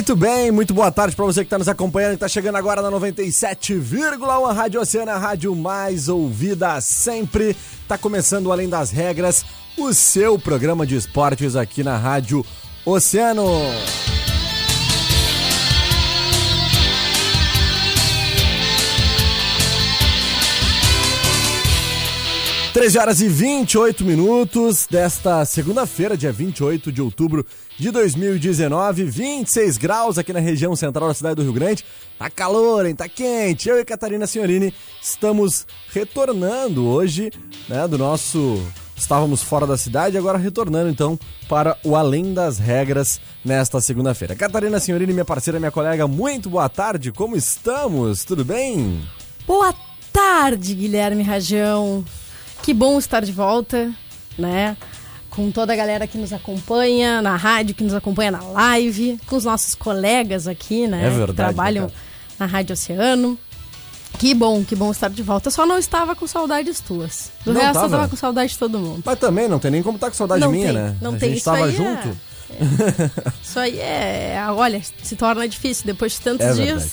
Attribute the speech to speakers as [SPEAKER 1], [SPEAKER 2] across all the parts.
[SPEAKER 1] Muito bem, muito boa tarde para você que está nos acompanhando, que está chegando agora na 97,1 Rádio Oceana, a rádio mais ouvida sempre. Está começando Além das Regras, o seu programa de esportes aqui na Rádio Oceano. 13 horas e 28 minutos desta segunda-feira, dia 28 de outubro de 2019, 26 graus aqui na região central da cidade do Rio Grande. Tá calor, hein? Tá quente. Eu e Catarina Senhorini estamos retornando hoje, né, do nosso estávamos fora da cidade, agora retornando então para o Além das Regras nesta segunda-feira. Catarina Senhorini, minha parceira, minha colega, muito boa tarde, como estamos? Tudo bem?
[SPEAKER 2] Boa tarde, Guilherme Rajão. Que bom estar de volta, né? Com toda a galera que nos acompanha na rádio, que nos acompanha na live, com os nossos colegas aqui, né?
[SPEAKER 1] É verdade,
[SPEAKER 2] que trabalham
[SPEAKER 1] né,
[SPEAKER 2] na Rádio Oceano. Que bom, que bom estar de volta. Eu só não estava com saudades tuas. Do
[SPEAKER 1] Não
[SPEAKER 2] resto,
[SPEAKER 1] tava?
[SPEAKER 2] eu tava com saudade de todo mundo.
[SPEAKER 1] Mas também não tem nem como estar com saudade
[SPEAKER 2] Não
[SPEAKER 1] minha,
[SPEAKER 2] tem,
[SPEAKER 1] né?
[SPEAKER 2] não
[SPEAKER 1] a
[SPEAKER 2] tem.
[SPEAKER 1] gente
[SPEAKER 2] Isso
[SPEAKER 1] tava
[SPEAKER 2] aí é-
[SPEAKER 1] junto.
[SPEAKER 2] Isso aí é. Olha, se torna difícil depois de tantos
[SPEAKER 1] É
[SPEAKER 2] dias.
[SPEAKER 1] verdade.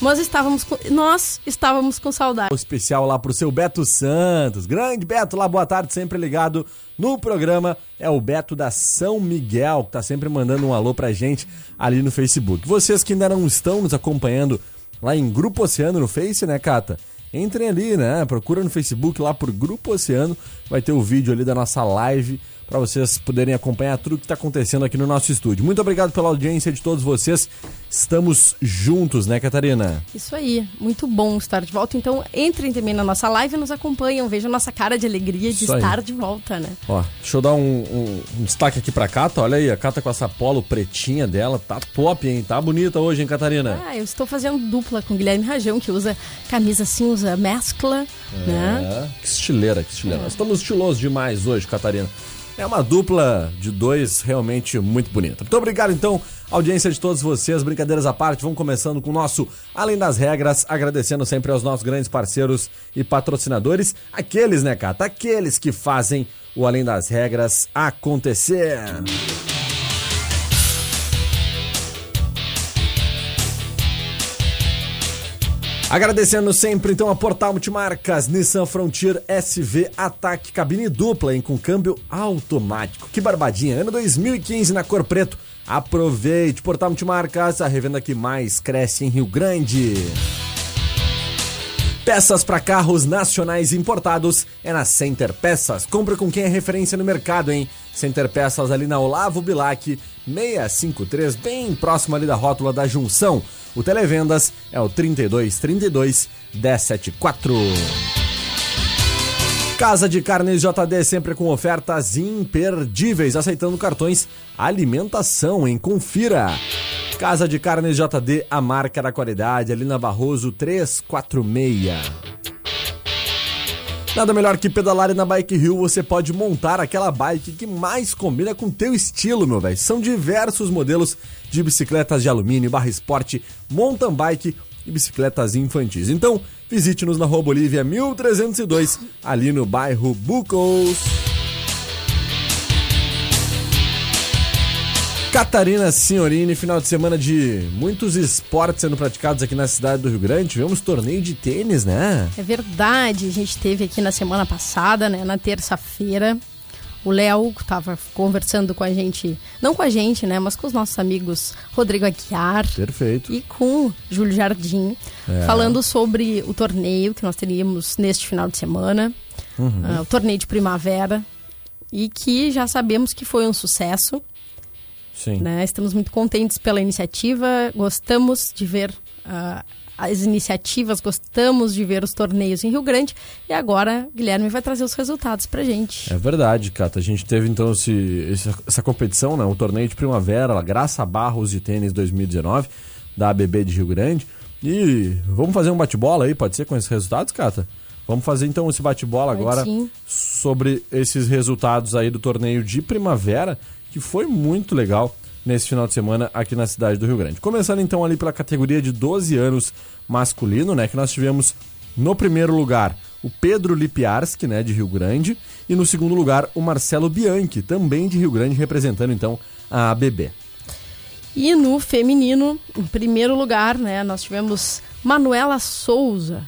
[SPEAKER 2] Mas estávamos com, nós estávamos com saudade.
[SPEAKER 1] O especial lá pro seu Beto Santos. Grande Beto lá, boa tarde, sempre ligado no programa. É o Beto da São Miguel, que tá sempre mandando um alô pra gente ali no Facebook. Vocês que ainda não estão nos acompanhando lá em Grupo Oceano no Face, né, Cata? Entrem ali, né? Procura no Facebook lá por Grupo Oceano. Vai ter o vídeo ali da nossa live para vocês poderem acompanhar tudo que tá acontecendo aqui no nosso estúdio. Muito obrigado pela audiência de todos vocês. Estamos juntos, né, Catarina?
[SPEAKER 2] Isso aí, muito bom estar de volta. Então, entrem também na nossa live e nos acompanham. Vejam nossa cara de alegria de
[SPEAKER 1] Isso aí.
[SPEAKER 2] estar de volta, né?
[SPEAKER 1] Ó, deixa eu dar um, um- um destaque aqui pra Cata. Olha aí, a Cata com essa polo pretinha dela. Tá top, hein? Tá bonita hoje, hein, Catarina?
[SPEAKER 2] Ah, eu estou fazendo dupla com o Guilherme Rajão, que usa camisa assim, usa mescla, né?
[SPEAKER 1] É, que estileira, que estileira. Nós estamos estilosos demais hoje, Catarina. É uma dupla de dois realmente muito bonita. Muito obrigado, então, audiência de todos vocês. Brincadeiras à parte, vamos começando com o nosso Além das Regras, agradecendo sempre aos nossos grandes parceiros e patrocinadores. Aqueles, né, Cata? Aqueles que fazem o Além das Regras acontecer. Agradecendo sempre então a Portal Multimarcas, Nissan Frontier SV Ataque cabine dupla hein, com câmbio automático. Que barbadinha, ano 2015 na cor preto. Aproveite Portal Multimarcas, a revenda que mais cresce em Rio Grande. Peças para carros nacionais importados é na Center Peças. Compra com quem é referência no mercado, hein? Center Peças ali na Olavo Bilac 653, bem próximo ali da rótula da junção. O Televendas é o 3232 1074. Casa de Carnes JD sempre com ofertas imperdíveis, aceitando cartões alimentação, hein? Confira. Casa de Carnes JD, a marca da qualidade, ali na Barroso 346. Nada melhor que pedalar e na Bike Hill você pode montar aquela bike que mais combina com teu estilo, meu velho. São diversos modelos de bicicletas de alumínio, barra esporte, mountain bike e bicicletas infantis. Então, visite-nos na Rua Bolívia 1302, ali no bairro Bucos. Catarina Signorini, final de semana de muitos esportes sendo praticados aqui na cidade do Rio Grande. Tivemos torneio de tênis, né?
[SPEAKER 2] É verdade, a gente teve aqui na semana passada, né, na terça-feira, o Léo estava conversando com a gente, não com a gente, né, mas com os nossos amigos Rodrigo Aguiar.
[SPEAKER 1] Perfeito.
[SPEAKER 2] E com Júlio Jardim, é. falando sobre o torneio que nós teríamos neste final de semana, uhum. uh, o torneio de primavera, e que já sabemos que foi um sucesso.
[SPEAKER 1] Sim.
[SPEAKER 2] Né? Estamos muito contentes pela iniciativa, gostamos de ver uh, as iniciativas, gostamos de ver os torneios em Rio Grande e agora Guilherme vai trazer os resultados pra gente.
[SPEAKER 1] É verdade, Cata. A gente teve então esse, essa competição, né? o torneio de primavera, Graça Barros de Tênis 2019, da ABB de Rio Grande. E vamos fazer um bate-bola aí, pode ser, com esses resultados, Cata? Vamos fazer então esse bate-bola agora
[SPEAKER 2] sim.
[SPEAKER 1] sobre esses resultados aí do torneio de primavera, que foi muito legal nesse final de semana aqui na cidade do Rio Grande. Começando então ali pela categoria de 12 anos masculino, né, que nós tivemos no primeiro lugar o Pedro Lipiarski, né, de Rio Grande, e no segundo lugar o Marcelo Bianchi, também de Rio Grande, representando então a ABB.
[SPEAKER 2] E no feminino, em primeiro lugar, né, nós tivemos Manuela Souza.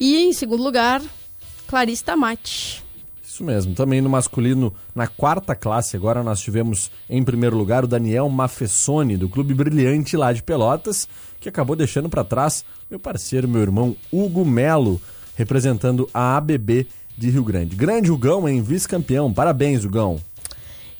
[SPEAKER 2] E em segundo lugar, Clarice Tamati.
[SPEAKER 1] Isso mesmo. Também no masculino, na quarta classe, agora nós tivemos em primeiro lugar o Daniel Mafessoni, do Clube Brilhante lá de Pelotas, que acabou deixando para trás meu parceiro, meu irmão Hugo Melo, representando a ABB de Rio Grande. Grande Hugão, hein? Vice-campeão. Parabéns, Hugão.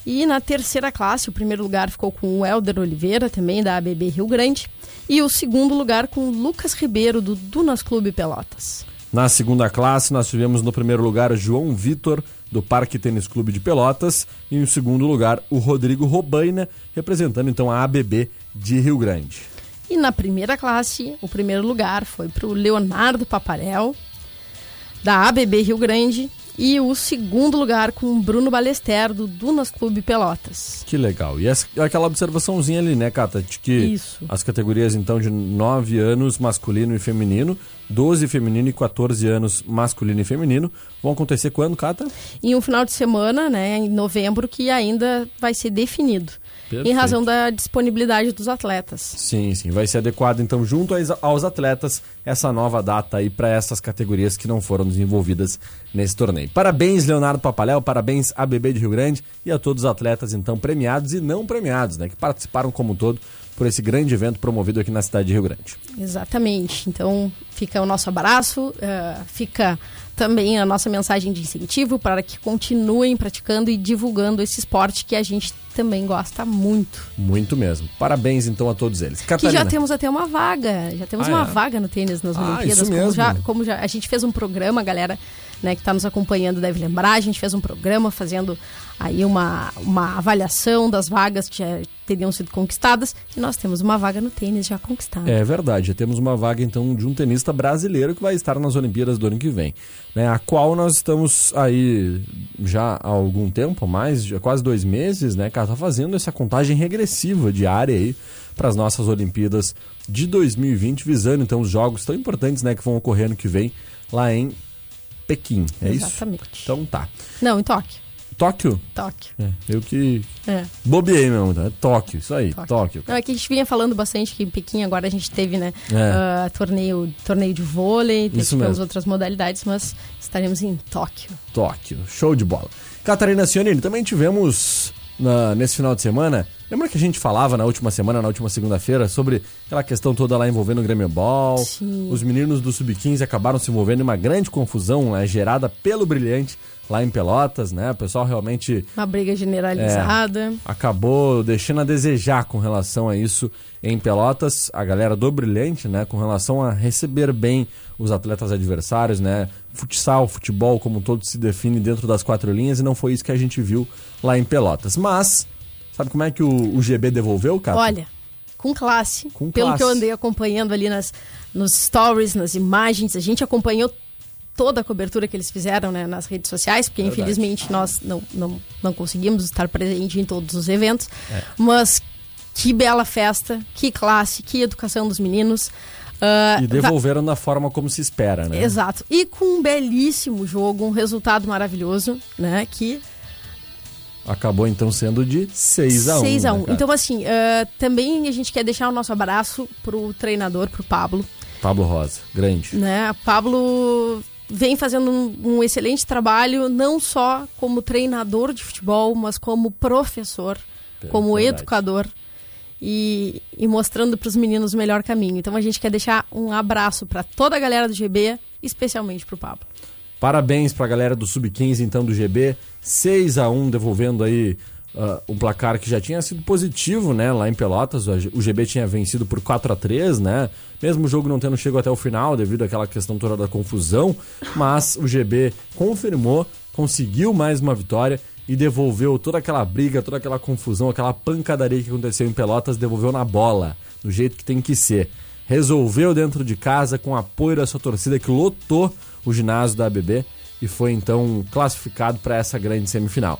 [SPEAKER 2] E na terceira classe, o primeiro lugar ficou com o Helder Oliveira, também da ABB Rio Grande. E o segundo lugar com o Lucas Ribeiro, do Dunas Clube Pelotas.
[SPEAKER 1] Na segunda classe, nós tivemos no primeiro lugar João Vitor, do Parque Tênis Clube de Pelotas, e em segundo lugar o Rodrigo Robaina, representando então a ABB de Rio Grande.
[SPEAKER 2] E na primeira classe, o primeiro lugar foi para o Leonardo Paparel, da ABB Rio Grande, e o segundo lugar com Bruno Balester, do Dunas Clube Pelotas.
[SPEAKER 1] Que legal. E essa, aquela observaçãozinha ali, né, Cata? De que
[SPEAKER 2] Isso.
[SPEAKER 1] as categorias, então, de 9 anos, masculino e feminino, 12 feminino e 14 anos, masculino e feminino, vão acontecer quando, Cata?
[SPEAKER 2] Em um final de semana, né, em novembro, que ainda vai ser definido. Perfeito. Em razão da disponibilidade dos atletas.
[SPEAKER 1] Sim, sim. Vai ser adequado, então, junto aos atletas, essa nova data aí para essas categorias que não foram desenvolvidas nesse torneio. Parabéns, Leonardo Papaléu, parabéns ABB de Rio Grande e a todos os atletas, então, premiados e não premiados, né? Que participaram como um todo por esse grande evento promovido aqui na cidade de Rio Grande.
[SPEAKER 2] Exatamente. Então, fica o nosso abraço, uh, fica também a nossa mensagem de incentivo para que continuem praticando e divulgando esse esporte que a gente também gosta muito.
[SPEAKER 1] Muito mesmo. Parabéns então a todos eles.
[SPEAKER 2] Catarina. Que já temos até uma vaga, já temos ah, uma é? vaga no tênis nas ah, Olimpíadas.
[SPEAKER 1] Isso mesmo.
[SPEAKER 2] Como já, como já a gente fez um programa, galera, né, que está nos acompanhando deve lembrar, a gente fez um programa fazendo aí uma, uma avaliação das vagas que já teriam sido conquistadas e nós temos uma vaga no tênis já conquistada.
[SPEAKER 1] É verdade, já temos uma vaga então de um tenista brasileiro que vai estar nas Olimpíadas do ano que vem, né? A qual nós estamos aí já há algum tempo, mais já quase dois meses, né? Cara, tá fazendo essa contagem regressiva diária aí para as nossas Olimpíadas de 2020, visando então os jogos tão importantes, né, que vão ocorrer ano que vem lá em Pequim, é
[SPEAKER 2] Exatamente. isso? Exatamente.
[SPEAKER 1] Então tá.
[SPEAKER 2] Não, em Tóquio.
[SPEAKER 1] Tóquio?
[SPEAKER 2] Tóquio.
[SPEAKER 1] É, eu que
[SPEAKER 2] é.
[SPEAKER 1] bobeei mesmo, tá? Tóquio, isso aí, Tóquio. Tóquio.
[SPEAKER 2] Não, é que a gente vinha falando bastante que em Pequim agora a gente teve, né, é. uh, torneio, torneio de vôlei, tivemos outras modalidades, mas estaremos em Tóquio.
[SPEAKER 1] Tóquio, show de bola. Catarina Cionini, também tivemos na, nesse final de semana. Lembra que a gente falava na última semana, na última segunda-feira, sobre aquela questão toda lá envolvendo o Grêmio Ball?
[SPEAKER 2] Sim.
[SPEAKER 1] Os meninos do Sub-15 acabaram se envolvendo em uma grande confusão né, gerada pelo Brilhante lá em Pelotas, né? O pessoal realmente.
[SPEAKER 2] Uma briga generalizada.
[SPEAKER 1] É, acabou deixando a desejar com relação a isso em Pelotas, a galera do Brilhante, né? Com relação a receber bem os atletas adversários, né? Futsal, futebol, como todo se define dentro das quatro linhas, e não foi isso que a gente viu lá em Pelotas. Mas, sabe como é que o, o GB devolveu, cara?
[SPEAKER 2] Olha, com classe.
[SPEAKER 1] Com
[SPEAKER 2] pelo
[SPEAKER 1] classe.
[SPEAKER 2] que eu andei acompanhando ali nas, nos stories, nas imagens, a gente acompanhou toda a cobertura que eles fizeram né, nas redes sociais, porque Verdade. infelizmente nós não, não, não conseguimos estar presente em todos os eventos. É. Mas que bela festa, que classe, que educação dos meninos.
[SPEAKER 1] Uh, e devolveram da forma como se espera, né?
[SPEAKER 2] Exato. E com um belíssimo jogo, um resultado maravilhoso, né? Que
[SPEAKER 1] acabou então sendo de 6 a 1
[SPEAKER 2] 6
[SPEAKER 1] a
[SPEAKER 2] 1 né, Então, assim, uh, também a gente quer deixar o nosso abraço pro treinador, pro Pablo.
[SPEAKER 1] Pablo Rosa, grande.
[SPEAKER 2] Né? Pablo vem fazendo um, um, excelente trabalho, não só como treinador de futebol, mas como professor, é, como verdade. educador. E, e mostrando para os meninos o melhor caminho. Então a gente quer deixar um abraço para toda a galera do GB, especialmente para o Pablo.
[SPEAKER 1] Parabéns para a galera do Sub-15, então, do GB. 6 a 1 devolvendo aí uh, um placar que já tinha sido positivo, né? Lá em Pelotas, o GB tinha vencido por 4 a 3 né? Mesmo o jogo não tendo chegado até o final, devido àquela questão toda da confusão, mas o GB confirmou, conseguiu mais uma vitória e devolveu toda aquela briga, toda aquela confusão, aquela pancadaria que aconteceu em Pelotas, devolveu na bola, do jeito que tem que ser. Resolveu dentro de casa com apoio da sua torcida que lotou o ginásio da ABB e foi então classificado para essa grande semifinal.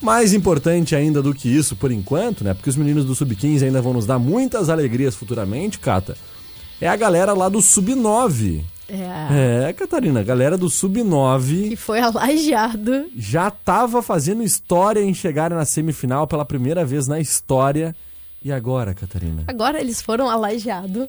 [SPEAKER 1] Mais importante ainda do que isso, por enquanto, né? Porque os meninos do Sub-15 ainda vão nos dar muitas alegrias futuramente, Cata. É a galera lá do Sub-9. É. é, Catarina, a galera do Sub-9.
[SPEAKER 2] Que foi alajeado.
[SPEAKER 1] Já tava fazendo história em chegar na semifinal pela primeira vez na história. E agora, Catarina?
[SPEAKER 2] Agora eles foram alajeados.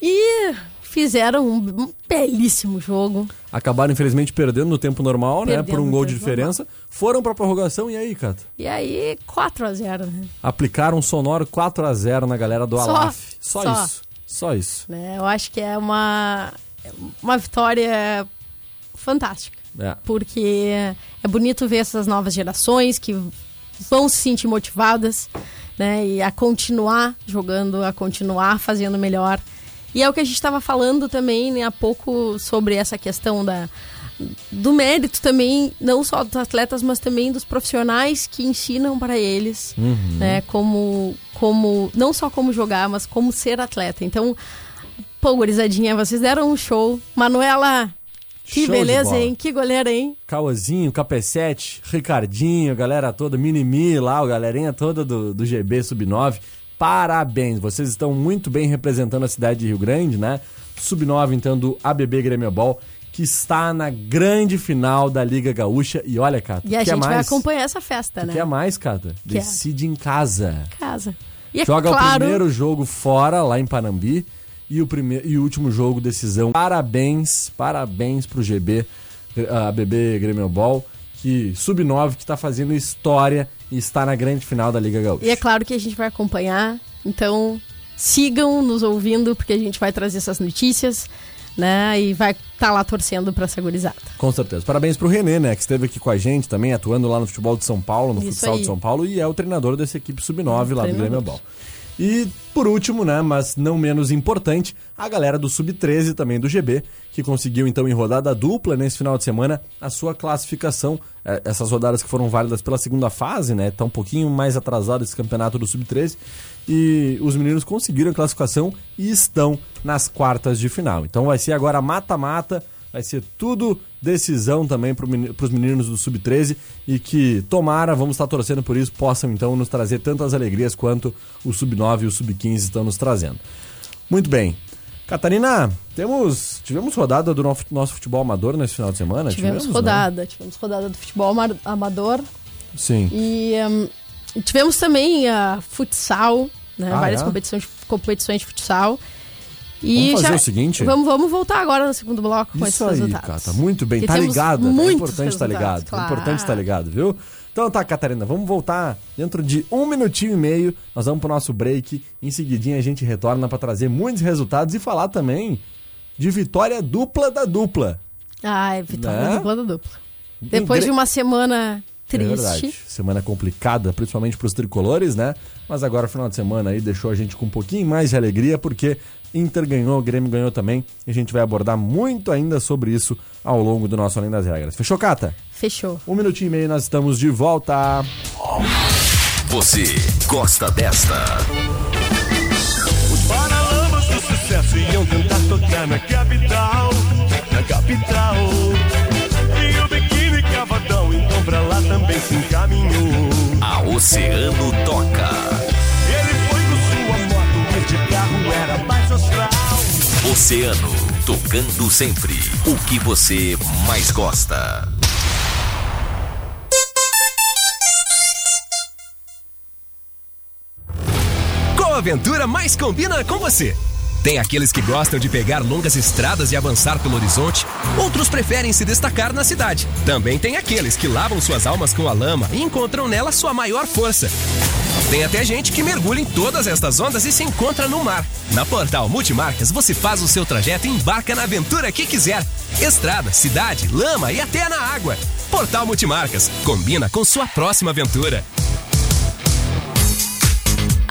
[SPEAKER 2] E fizeram um, um, belíssimo jogo.
[SPEAKER 1] Acabaram, infelizmente, perdendo no tempo normal, né? Por um gol de diferença. Normal. Foram pra prorrogação e aí, Cata?
[SPEAKER 2] E aí, 4x0, né?
[SPEAKER 1] Aplicaram um sonoro 4x0 na galera do só, Alaf. Só, só, isso. Só isso.
[SPEAKER 2] Né? Eu acho que é uma, uma vitória fantástica. É. Porque é bonito ver essas novas gerações que vão se sentir motivadas, né? E a continuar jogando, a continuar fazendo melhor. E é o que a gente estava falando também né, há pouco sobre essa questão da, do mérito também, não só dos atletas, mas também dos profissionais que ensinam para eles, uhum. né, como, como, não só como jogar, mas como ser atleta. Então, pô, gurizadinha, vocês deram um show. Manuela, que show beleza, hein? Que goleira, hein?
[SPEAKER 1] Cauazinho, KP7, Ricardinho, galera toda, Minimi lá, a galerinha toda do, do GB Sub-9 parabéns. Vocês estão muito bem representando a cidade de Rio Grande, né? Sub-9, então, do ABB Grêmio Ball, que está na grande final da Liga Gaúcha. E olha, Cata,
[SPEAKER 2] E a gente mais? vai acompanhar essa festa, né?
[SPEAKER 1] Quer mais, Cata? Que Decide é? em casa.
[SPEAKER 2] Casa.
[SPEAKER 1] E é Joga claro... o primeiro jogo fora, lá em Panambi. E o, primeiro, e o último jogo, decisão. Parabéns, parabéns pro GB, ABB Grêmio Ball, que sub-9, que está fazendo história e está na grande final da Liga Gaúcha.
[SPEAKER 2] E é claro que a gente vai acompanhar, então sigam nos ouvindo, porque a gente vai trazer essas notícias. Né, e vai estar tá lá torcendo para essa gurizada.
[SPEAKER 1] Com certeza. Parabéns pro Renê, né, que esteve aqui com a gente também, atuando lá no futebol de São Paulo, no Isso futsal aí. de São Paulo, e é o treinador dessa equipe sub-9 lá do Grêmio Ball. E por último, né, mas não menos importante, a galera do Sub-13 também do GB, que conseguiu então em rodada dupla nesse final de semana a sua classificação. É, essas rodadas que foram válidas pela segunda fase, né, tá um pouquinho mais atrasado esse campeonato do Sub-13 e os meninos conseguiram a classificação e estão nas quartas de final. Então vai ser agora mata-mata Vai ser tudo decisão também para os meninos do Sub-13 e que, tomara, vamos estar torcendo por isso, possam então nos trazer tantas alegrias quanto o Sub-9 e o Sub-15 estão nos trazendo. Muito bem. Catarina, temos, tivemos rodada do nosso futebol amador nesse final de semana?
[SPEAKER 2] Tivemos, tivemos né? rodada, né? tivemos rodada do futebol amador.
[SPEAKER 1] Sim.
[SPEAKER 2] E um, tivemos também a futsal, né? Ah, várias é? competições, competições de futsal.
[SPEAKER 1] E vamos fazer já, o seguinte?
[SPEAKER 2] Vamos, vamos voltar agora no segundo bloco com Isso esses aí, resultados.
[SPEAKER 1] Cata, muito bem. tá ligado. É importante estar tá ligado. Claro. É importante estar tá ligado, viu? Então tá, Catarina, vamos voltar dentro de um minutinho e meio. Nós vamos pro nosso break. Em seguidinha a gente retorna para trazer muitos resultados e falar também de vitória dupla da dupla.
[SPEAKER 2] Ah, é vitória né? dupla da dupla. Depois de uma semana triste. É verdade.
[SPEAKER 1] Semana complicada, principalmente para os tricolores, né? Mas agora, final de semana aí, deixou a gente com um pouquinho mais de alegria, porque Inter ganhou, o Grêmio ganhou também. E a gente vai abordar muito ainda sobre isso ao longo do nosso Além das Regras. Fechou, Cata?
[SPEAKER 2] Fechou.
[SPEAKER 1] Um minutinho e meio nós estamos de volta.
[SPEAKER 3] Você gosta desta?
[SPEAKER 4] Os paralamas do sucesso iam tentar tocar na capital, na capital. E o biquíni cavadão, então pra lá também se encaminhou.
[SPEAKER 3] A Oceano toca. Oceano, tocando sempre o que você mais gosta.
[SPEAKER 5] Qual aventura mais combina com você? Tem aqueles que gostam de pegar longas estradas e avançar pelo horizonte, outros preferem se destacar na cidade. Também tem aqueles que lavam suas almas com a lama e encontram nela sua maior força. Tem até gente que mergulha em todas estas ondas e se encontra no mar. Na Portal Multimarcas você faz o seu trajeto e embarca na aventura que quiser. Estrada, cidade, lama e até na água. Portal Multimarcas combina com sua próxima aventura.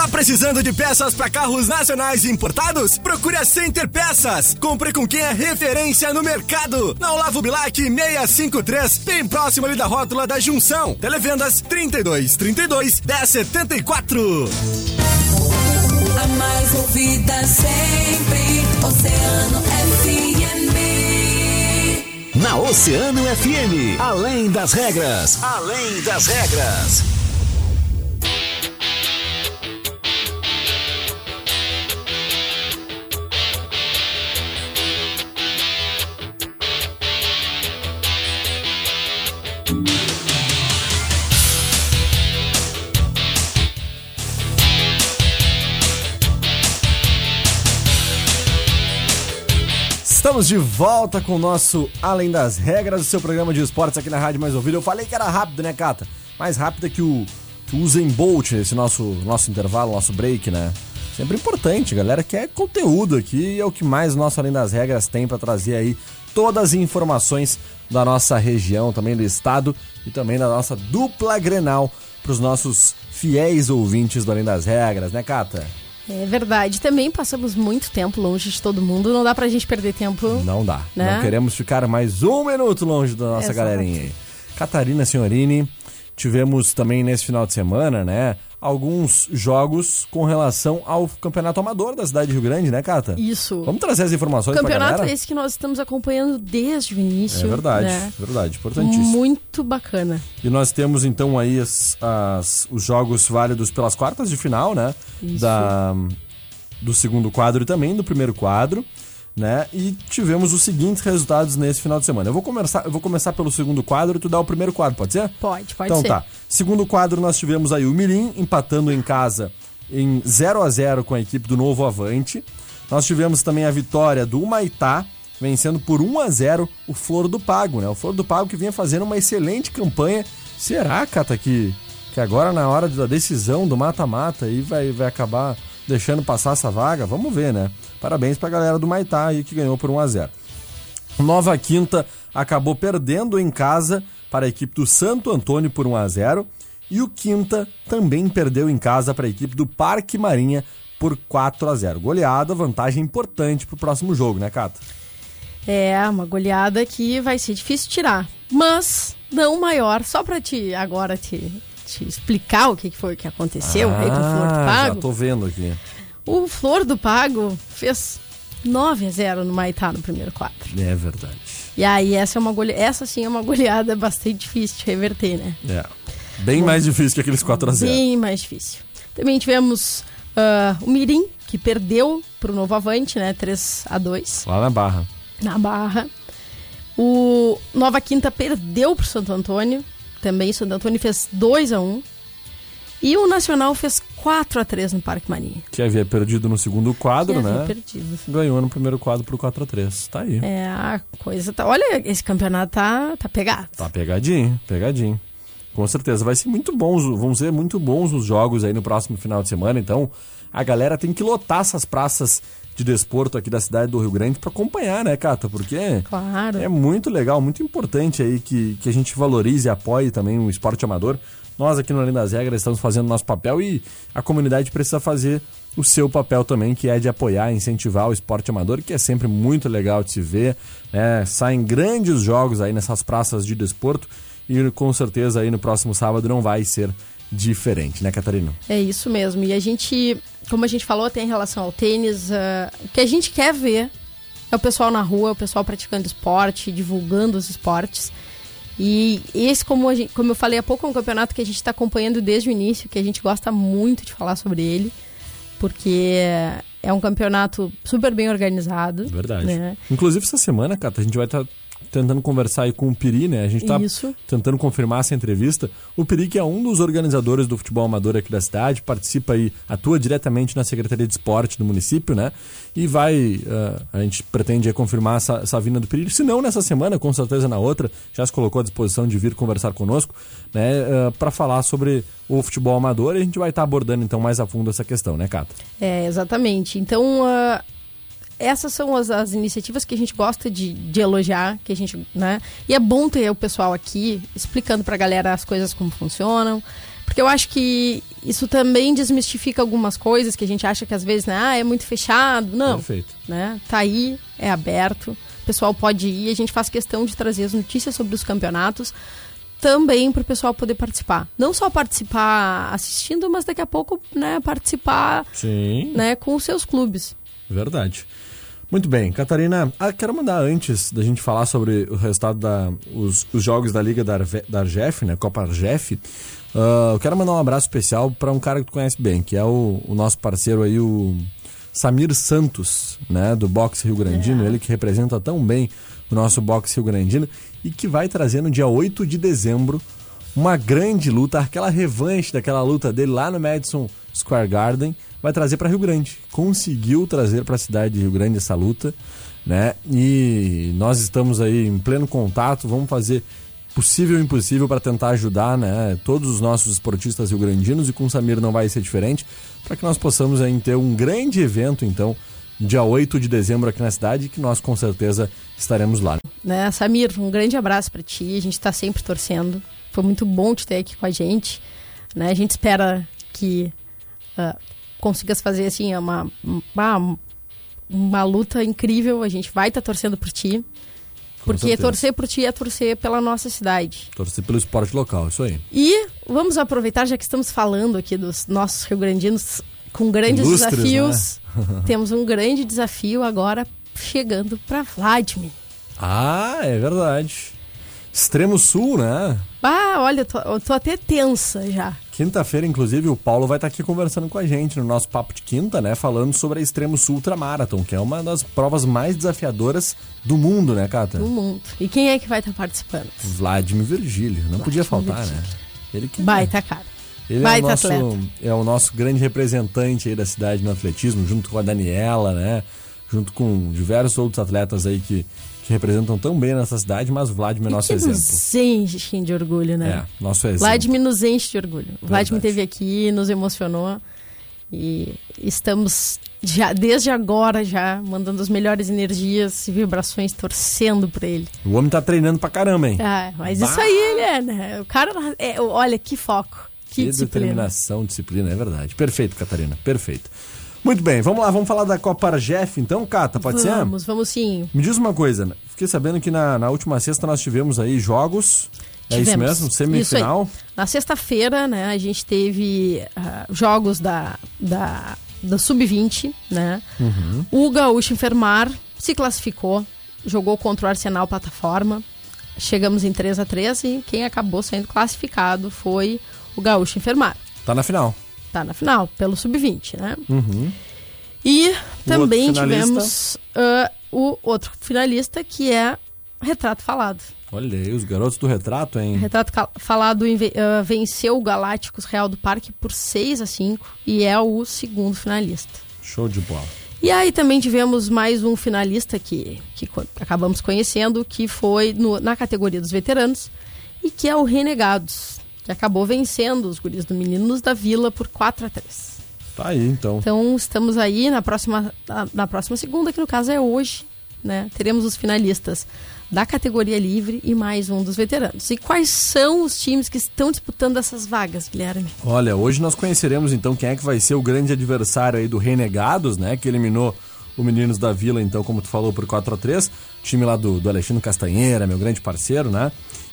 [SPEAKER 6] Tá precisando de peças para carros nacionais e importados? Procure a Center Peças. Compre com quem é referência no mercado. Na Olavo Bilac 653, bem próximo ali da rótula da Junção. Televendas 32 32 1074.
[SPEAKER 7] A mais ouvida sempre, Oceano FM.
[SPEAKER 3] Na Oceano FM, além das regras, além das regras.
[SPEAKER 1] Estamos de volta com o nosso Além das Regras, o seu programa de esportes aqui na Rádio Mais Ouvido. Eu falei que era rápido, né, Cata? Mais rápido que o, que Usain Bolt, esse nosso, nosso intervalo, nosso break, né? Sempre importante, galera, que é conteúdo aqui é o que mais o nosso Além das Regras tem para trazer aí todas as informações da nossa região, também do estado e também da nossa dupla Grenal para os nossos fiéis ouvintes do Além das Regras, né, Cata?
[SPEAKER 2] É verdade. Também passamos muito tempo longe de todo mundo. Não dá pra gente perder tempo.
[SPEAKER 1] Não dá.
[SPEAKER 2] Né?
[SPEAKER 1] Não queremos ficar mais um minuto longe da nossa
[SPEAKER 2] Exato.
[SPEAKER 1] galerinha aí. Catarina Senhorini, tivemos também nesse final de semana, né? Alguns jogos com relação ao campeonato amador da cidade de Rio Grande, né, Cata?
[SPEAKER 2] Isso.
[SPEAKER 1] Vamos trazer as informações
[SPEAKER 2] Campeonato
[SPEAKER 1] galera?
[SPEAKER 2] esse que nós estamos acompanhando desde o início.
[SPEAKER 1] É verdade,
[SPEAKER 2] né?
[SPEAKER 1] verdade, importantíssimo.
[SPEAKER 2] Muito bacana.
[SPEAKER 1] E nós temos então aí as- as- os jogos válidos pelas quartas de final, né?
[SPEAKER 2] Isso.
[SPEAKER 1] Da, do segundo quadro e também do primeiro quadro, né? E tivemos os seguintes resultados nesse final de semana. Eu vou começar, eu vou começar pelo segundo quadro e tu dá o primeiro quadro, pode ser?
[SPEAKER 2] Pode, pode
[SPEAKER 1] então
[SPEAKER 2] ser.
[SPEAKER 1] tá. Segundo quadro nós tivemos aí o Mirim empatando em casa em 0 a 0 com a equipe do Novo Avante. Nós tivemos também a vitória do Humaitá vencendo por 1 a 0 o Flor do Pago, né? O Flor do Pago que vinha fazendo uma excelente campanha. Será, Cata, que, que agora na hora da decisão do mata-mata aí vai, vai acabar deixando passar essa vaga? Vamos ver, né? Parabéns pra galera do Maitá aí que ganhou por 1 a 0 Nova Quinta acabou perdendo em casa para a equipe do Santo Antônio por 1 a 0 e o Quinta também perdeu em casa para a equipe do Parque Marinha por 4 a 0. Goleada, vantagem importante pro próximo jogo, né, Cata?
[SPEAKER 2] É, uma goleada que vai ser difícil tirar. Mas não maior, só pra te agora te, te explicar o que foi que aconteceu com o Flor do
[SPEAKER 1] Ah,
[SPEAKER 2] Pago.
[SPEAKER 1] Já tô vendo aqui.
[SPEAKER 2] O Flor do Pago fez 9 a 0 no Maitá no primeiro quadro.
[SPEAKER 1] É verdade.
[SPEAKER 2] E aí essa é uma gole... essa sim é uma goleada bastante difícil de reverter, né?
[SPEAKER 1] É. Bem mais difícil que aqueles 4 a 0.
[SPEAKER 2] Bem mais difícil. Também tivemos ah, o Mirim, que perdeu pro Novo Avante, né? 3 a 2
[SPEAKER 1] Lá na Barra.
[SPEAKER 2] na Barra. O Nova Quinta perdeu pro Santo Antônio. Também Santo Antônio fez 2 a 1 E o Nacional fez 4 a 3 no Parque Marinha.
[SPEAKER 1] Que havia perdido no segundo quadro,
[SPEAKER 2] Que
[SPEAKER 1] né?
[SPEAKER 2] perdido.
[SPEAKER 1] Ganhou no primeiro quadro por 4 a 3 Tá aí.
[SPEAKER 2] É, a coisa tá. Olha, esse campeonato tá, tá pegado.
[SPEAKER 1] Tá pegadinho, pegadinho. Com certeza. Vai ser muito bons, vão ser muito bons os jogos aí no próximo final de semana. Então, a galera tem que lotar essas praças de desporto aqui da cidade do Rio Grande para acompanhar, né, Cata? Porque
[SPEAKER 2] Claro.
[SPEAKER 1] é muito legal, muito importante aí que, que a gente valorize e apoie também o esporte amador. Nós aqui no Além das Regras estamos fazendo nosso papel e a comunidade precisa fazer o seu papel também, que é de apoiar, incentivar o esporte amador, que é sempre muito legal de se ver. Né? Saem grandes jogos aí nessas praças de desporto e com certeza aí no próximo sábado não vai ser diferente, né, Catarina?
[SPEAKER 2] É isso mesmo. E a gente, como a gente falou até em relação ao tênis, ah, o que a gente quer ver é o pessoal na rua, o pessoal praticando esporte, divulgando os esportes. E esse, como, gente- como eu falei há pouco, é um campeonato que a gente está acompanhando desde o início, que a gente gosta muito de falar sobre ele, porque é um campeonato super bem organizado.
[SPEAKER 1] Verdade.
[SPEAKER 2] né?
[SPEAKER 1] Inclusive, essa semana, Cata, a gente vai estar tentando conversar aí com o Piri, né? A gente tá
[SPEAKER 2] Isso.
[SPEAKER 1] tentando confirmar essa entrevista. O Piri, que é um dos organizadores do futebol amador aqui da cidade, participa aí, atua diretamente na Secretaria de Esporte do município, né? E vai, ah, a gente pretende confirmar essa, essa vinda do Piri. Se não nessa semana, com certeza na outra, já se colocou à disposição de vir conversar conosco, né? para falar sobre o futebol amador e a gente vai estar abordando então mais a fundo essa questão, né, Cata?
[SPEAKER 2] É, exatamente. Então, ah, essas são as, as iniciativas que a gente gosta de, de elogiar, que a gente, né? E é bom ter o pessoal aqui explicando pra galera as coisas como funcionam, porque eu acho que isso também desmistifica algumas coisas que a gente acha que às vezes, né, ah, é muito fechado. Não,
[SPEAKER 1] Perfeito.
[SPEAKER 2] né? Tá aí, é aberto. O pessoal pode ir, a gente faz questão de trazer as notícias sobre os campeonatos também para o pessoal poder participar. Não só participar assistindo, mas daqui a pouco, né, participar
[SPEAKER 1] Sim.
[SPEAKER 2] né, com os seus clubes.
[SPEAKER 1] Verdade. Muito bem, Catarina, ah, quero mandar antes da gente falar sobre o resultado da os, os jogos da Liga da, Arve, da Argef, né, Copa Argef. ah, eu quero mandar um abraço especial para um cara que tu conhece bem, que é o, o nosso parceiro aí, o Samir Santos, né, do Boxe Rio Grandino, ele que representa tão bem o nosso Boxe Rio Grandino e que vai trazer no dia 8 de dezembro uma grande luta, aquela revanche daquela luta dele lá no Madison Square Garden, vai trazer para Rio Grande. Conseguiu trazer para a cidade de Rio Grande essa luta, né? E nós estamos aí em pleno contato, vamos fazer possível e impossível para tentar ajudar, né, todos os nossos esportistas rio-grandinos e com o Samir não vai ser diferente, para que nós possamos aí ter um grande evento então, dia 8 de dezembro aqui na cidade, que nós com certeza estaremos lá.
[SPEAKER 2] Né, Samir, um grande abraço para ti. A gente está sempre torcendo. Foi muito bom te ter aqui com a gente. Né? A gente espera que ah, consigas fazer assim uma, uma, uma luta incrível. A gente vai estar torcendo por ti. Porque
[SPEAKER 1] certeza.
[SPEAKER 2] torcer por ti é torcer pela nossa cidade.
[SPEAKER 1] Torcer pelo esporte local, isso aí.
[SPEAKER 2] E vamos aproveitar, já que estamos falando aqui dos nossos rio-grandinos com grandes
[SPEAKER 1] Ilustres,
[SPEAKER 2] desafios. Temos um grande desafio agora chegando para Vladimir.
[SPEAKER 1] Ah, é verdade. Extremo Sul, né?
[SPEAKER 2] Ah, olha, eu tô, eu tô até tensa já.
[SPEAKER 1] Quinta-feira, inclusive, o Paulo vai estar aqui conversando com a gente no nosso papo de quinta, né? Falando sobre a Extremo Sul Ultramarathon, que é uma das provas mais desafiadoras do mundo, né, Cata?
[SPEAKER 2] No mundo. E quem é que vai estar participando?
[SPEAKER 1] Vladimir Virgílio. Não podia faltar, né? Ele que
[SPEAKER 2] Baita cara.
[SPEAKER 1] Ele é o, nosso,
[SPEAKER 2] atleta.
[SPEAKER 1] é o nosso grande representante aí da cidade no atletismo, junto com a Daniela, né? Junto com diversos outros atletas aí que, que representam tão bem nessa cidade, mas o Vladimir é nosso
[SPEAKER 2] que
[SPEAKER 1] exemplo.
[SPEAKER 2] nos enche de orgulho, né?
[SPEAKER 1] É, nosso exemplo.
[SPEAKER 2] Vladimir nos enche de orgulho. O Vladimir
[SPEAKER 1] Verdade.
[SPEAKER 2] esteve aqui, nos emocionou. E estamos já, desde agora já mandando as melhores energias e vibrações, torcendo por ele.
[SPEAKER 1] O homem tá treinando pra caramba, hein?
[SPEAKER 2] Ah, mas
[SPEAKER 1] Bah!
[SPEAKER 2] isso aí ele é, né? O cara, é, olha, que foco. Que,
[SPEAKER 1] Que
[SPEAKER 2] disciplina.
[SPEAKER 1] determinação, disciplina, é verdade. Perfeito, Catarina, perfeito. Muito bem, vamos lá, vamos falar da Copa Argef então, Cata, pode ser?
[SPEAKER 2] Vamos, vamos sim.
[SPEAKER 1] Me diz uma coisa, fiquei sabendo que na, na última sexta nós tivemos aí jogos, é isso
[SPEAKER 2] Tivemos.
[SPEAKER 1] mesmo?
[SPEAKER 2] Isso
[SPEAKER 1] Semifinal?
[SPEAKER 2] aí. Na sexta-feira, né, a gente teve ah, jogos da, da, da Sub-20, né?
[SPEAKER 1] Uhum.
[SPEAKER 2] O Gaúcho Enfermar se classificou, jogou contra o Arsenal Plataforma. Chegamos em 3 a 3 e quem acabou sendo classificado foi o Gaúcho Enfermar.
[SPEAKER 1] Tá na final.
[SPEAKER 2] Tá na final, pelo Sub-20, né?
[SPEAKER 1] Uhum.
[SPEAKER 2] E também tivemos ah, o outro finalista, que é Retrato Falado.
[SPEAKER 1] Olha aí, os garotos do retrato, hein?
[SPEAKER 2] Retrato Falado ah, venceu o Galácticos Real do Parque por 6 a 5 e é o segundo finalista.
[SPEAKER 1] Show de bola.
[SPEAKER 2] E aí também tivemos mais um finalista que, que acabamos conhecendo, que foi no- na categoria dos veteranos, e que é o Renegados, que acabou vencendo os guris do Meninos da Vila por 4 a 3
[SPEAKER 1] Tá aí, então.
[SPEAKER 2] Então estamos aí na próxima, na, na próxima segunda, que no caso é hoje, né? Teremos os finalistas da categoria livre e mais um dos veteranos. E quais são os times que estão disputando essas vagas, Guilherme?
[SPEAKER 1] Olha, hoje nós conheceremos então quem é que vai ser o grande adversário aí do Renegados, né? Que eliminou o Meninos da Vila, então, como tu falou, por 4 a 3 Time lá do, do Alexandre Castanheira, meu grande parceiro, né?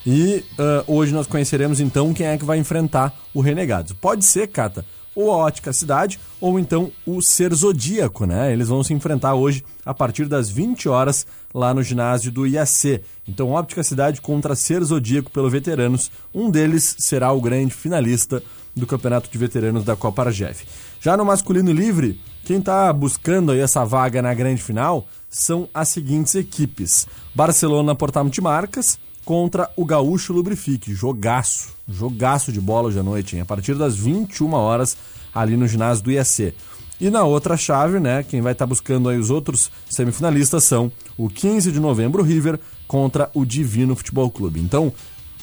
[SPEAKER 1] E uh, hoje nós conheceremos então quem é que vai enfrentar o Renegados. Pode ser, Cata, ou a Ótica Cidade, ou então o Ser Zodíaco, né? Eles vão se enfrentar hoje a partir das 20 horas lá no ginásio do IAC. Então, Óptica Cidade contra Ser Zodíaco pelo Veteranos. Um deles será o grande finalista do Campeonato de Veteranos da Copa Argef. Já no masculino livre, quem está buscando aí essa vaga na grande final são as seguintes equipes: Barcelona Portal Multimarcas contra o Gaúcho Lubrifique. Jogaço, jogaço de bola hoje à noite, hein? a partir das 21 horas ali no ginásio do IAC. E na outra chave, né, quem vai estar tá buscando aí os outros semifinalistas são o 15 de novembro River contra o Divino Futebol Clube. Então,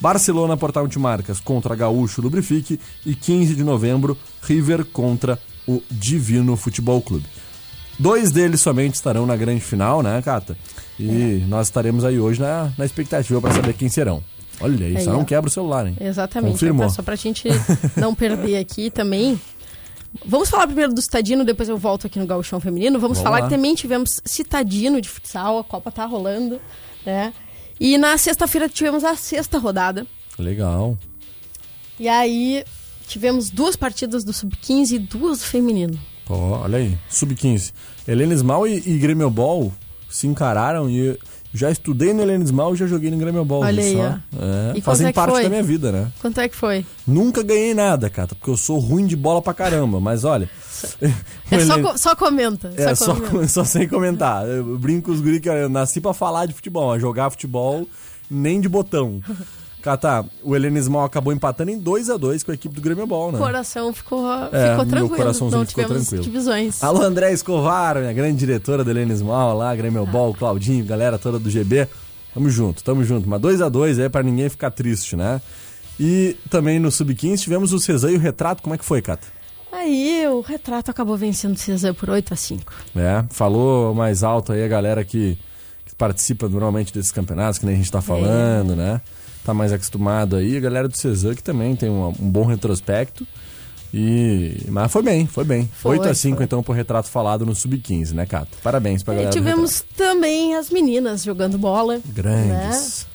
[SPEAKER 1] Barcelona Portal Multimarcas contra Gaúcho Lubrifique e 15 de novembro River contra o Divino Futebol Clube. Dois deles somente estarão na grande final, né, Cata? E é. nós estaremos aí hoje na, na expectativa para saber quem serão. Olha só não quebra o celular, hein?
[SPEAKER 2] Exatamente.
[SPEAKER 1] Confirmou.
[SPEAKER 2] Só pra gente não perder aqui também. Vamos falar primeiro do Citadino, depois eu volto aqui no Gauchão Feminino. Vamos, Vamos falar lá. que também tivemos Citadino de futsal, a Copa tá rolando, né? E na sexta-feira tivemos a sexta rodada.
[SPEAKER 1] Legal.
[SPEAKER 2] E aí tivemos duas partidas do Sub-15 e duas do feminino.
[SPEAKER 1] Pô, olha aí, Sub-15. Helena Small e, e Grêmio Ball se encararam e já estudei no Helena Small e já joguei no Grêmio Ball.
[SPEAKER 2] Olha aí,
[SPEAKER 1] é, fazem é parte
[SPEAKER 2] foi?
[SPEAKER 1] da minha vida, né?
[SPEAKER 2] Quanto é que foi?
[SPEAKER 1] Nunca ganhei nada, Cata, porque eu sou ruim de bola pra caramba, mas olha...
[SPEAKER 2] É só, só comenta.
[SPEAKER 1] É,
[SPEAKER 2] só,
[SPEAKER 1] comenta. só, sem comentar. Eu brinco com os guri que eu nasci pra falar de futebol, a jogar futebol nem de botão. Cata, o Helenismal acabou empatando em 2 a 2 com a equipe do Grêmio Ball, né?
[SPEAKER 2] O coração ficou, é, ficou tranquilo. Meu coraçãozinho não ficou tranquilo. divisões.
[SPEAKER 1] Alô, André Escovar, minha grande diretora do Helenismal lá, Grêmio ah. Ball, Claudinho, galera toda do GB. Tamo junto, tamo junto. Mas 2 a 2 aí pra ninguém ficar triste, né? E também no Sub-15 tivemos o Cezan e o Retrato. Como é que foi, Cata?
[SPEAKER 2] Aí o Retrato acabou vencendo o Cezan por 8 a 5
[SPEAKER 1] É, falou mais alto aí a galera que, que participa normalmente desses campeonatos, que nem a gente tá falando, é. né? Tá mais acostumado aí. A galera do Cezan que também tem um, um bom retrospecto. E... Mas foi bem, foi bem. Foi, 8 a 5 foi. então pro retrato falado no Sub-15, né, Cato? Parabéns pra galera.
[SPEAKER 2] E tivemos também as meninas jogando bola.
[SPEAKER 1] Grandes.
[SPEAKER 2] Né?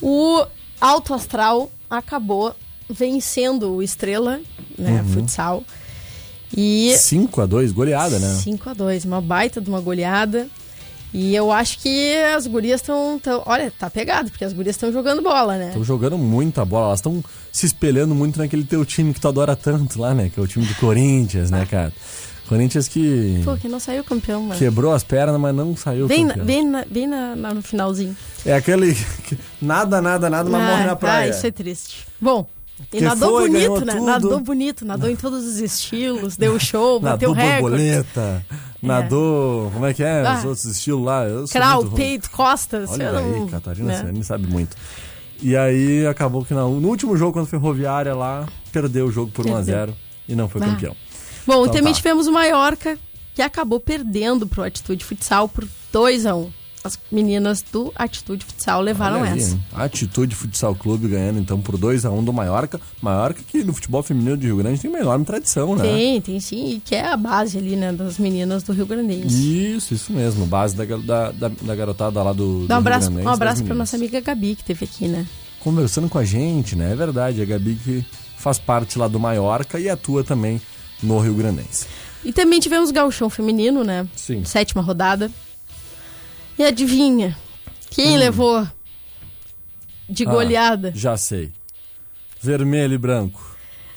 [SPEAKER 2] O Alto Astral acabou vencendo o Estrela, né? Uhum. Futsal.
[SPEAKER 1] E 5 a 2 goleada, né?
[SPEAKER 2] 5 a 2 uma baita de uma goleada. E eu acho que as gurias estão. Tão... Olha, tá pegado, porque as gurias estão jogando bola, né?
[SPEAKER 1] Estão jogando muita bola. Elas estão se espelhando muito naquele teu time que tu adora tanto lá, né? Que é o time do Corinthians, né, cara? Corinthians que.
[SPEAKER 2] Pô, que não saiu campeão, mano.
[SPEAKER 1] Quebrou as pernas, mas não saiu
[SPEAKER 2] bem
[SPEAKER 1] campeão.
[SPEAKER 2] Na, bem na, bem na, na, no finalzinho.
[SPEAKER 1] É aquele. nada, nada, nada, mas ah, morre na praia.
[SPEAKER 2] Ah, isso é triste. Bom, e que nadou foi, bonito, né? Tudo. Nadou bonito, nadou em todos os estilos, deu show, bateu recorde.
[SPEAKER 1] borboleta. Nadou, como é que é, ah, os outros estilos lá.
[SPEAKER 2] Crawl, peito, costas.
[SPEAKER 1] Olha aí, não, Catarina né? sabe muito. E aí acabou que no, último jogo contra a Ferroviária lá, perdeu o jogo por 1x0 e não foi ah. campeão.
[SPEAKER 2] Bom, então, também tá. tivemos o Maiorca, que acabou perdendo pro Atitude Futsal por 2x1 as meninas do Atitude Futsal levaram aí, essa.
[SPEAKER 1] Atitude Futsal Clube ganhando então por 2 a 1 um do Maiorca. Maiorca que no futebol feminino de Rio Grande tem uma enorme tradição, né?
[SPEAKER 2] Tem, tem sim. E que é a base ali, né, das meninas do Rio Grande.
[SPEAKER 1] Isso, isso mesmo. Base da, da, da, da garotada lá do,
[SPEAKER 2] Dá um abraço, Um abraço pra nossa amiga Gabi que teve aqui, né?
[SPEAKER 1] Conversando com a gente, né? É verdade. A Gabi que faz parte lá do Maiorca e atua também no Rio Grandense.
[SPEAKER 2] E também tivemos gauchão feminino, né?
[SPEAKER 1] Sim.
[SPEAKER 2] Sétima rodada. E adivinha? Quem hum. levou de ah, goleada?
[SPEAKER 1] Já sei. Vermelho e branco.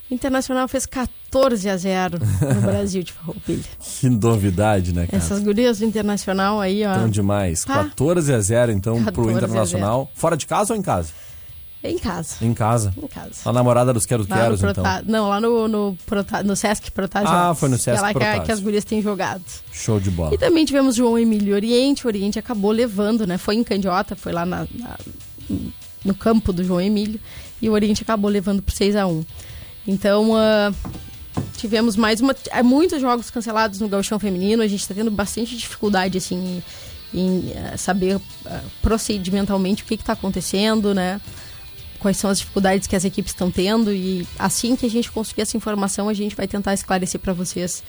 [SPEAKER 2] O Internacional fez 14 a 0 no Brasil de Farroupilha.
[SPEAKER 1] Que novidade, né, cara?
[SPEAKER 2] Essas gurias do Internacional aí, ó.
[SPEAKER 1] Tão demais. Tá? 14 a 0 então pro Internacional. Fora de casa ou em casa?
[SPEAKER 2] Em casa.
[SPEAKER 1] Em casa?
[SPEAKER 2] Em casa.
[SPEAKER 1] A namorada dos Quero Queros, no então?
[SPEAKER 2] Não, lá no, no, Prota... no Sesc Protagem.
[SPEAKER 1] Ah, foi no Sesc
[SPEAKER 2] é
[SPEAKER 1] Protagem.
[SPEAKER 2] Que, que as gurias têm jogado.
[SPEAKER 1] Show de bola.
[SPEAKER 2] E também tivemos João Emílio Oriente. O Oriente acabou levando, né? Foi em Candiota, foi lá na, na, no campo do João Emílio. E o Oriente acabou levando por 6 a 1 Então, uh, tivemos mais uma. é, Muitos jogos cancelados no Gauchão Feminino. A gente está tendo bastante dificuldade, assim, em, em, eh, saber eh, procedimentalmente o que está acontecendo, né? Quais são as dificuldades que as equipes estão tendo. E assim que a gente conseguir essa informação, a gente vai tentar esclarecer para vocês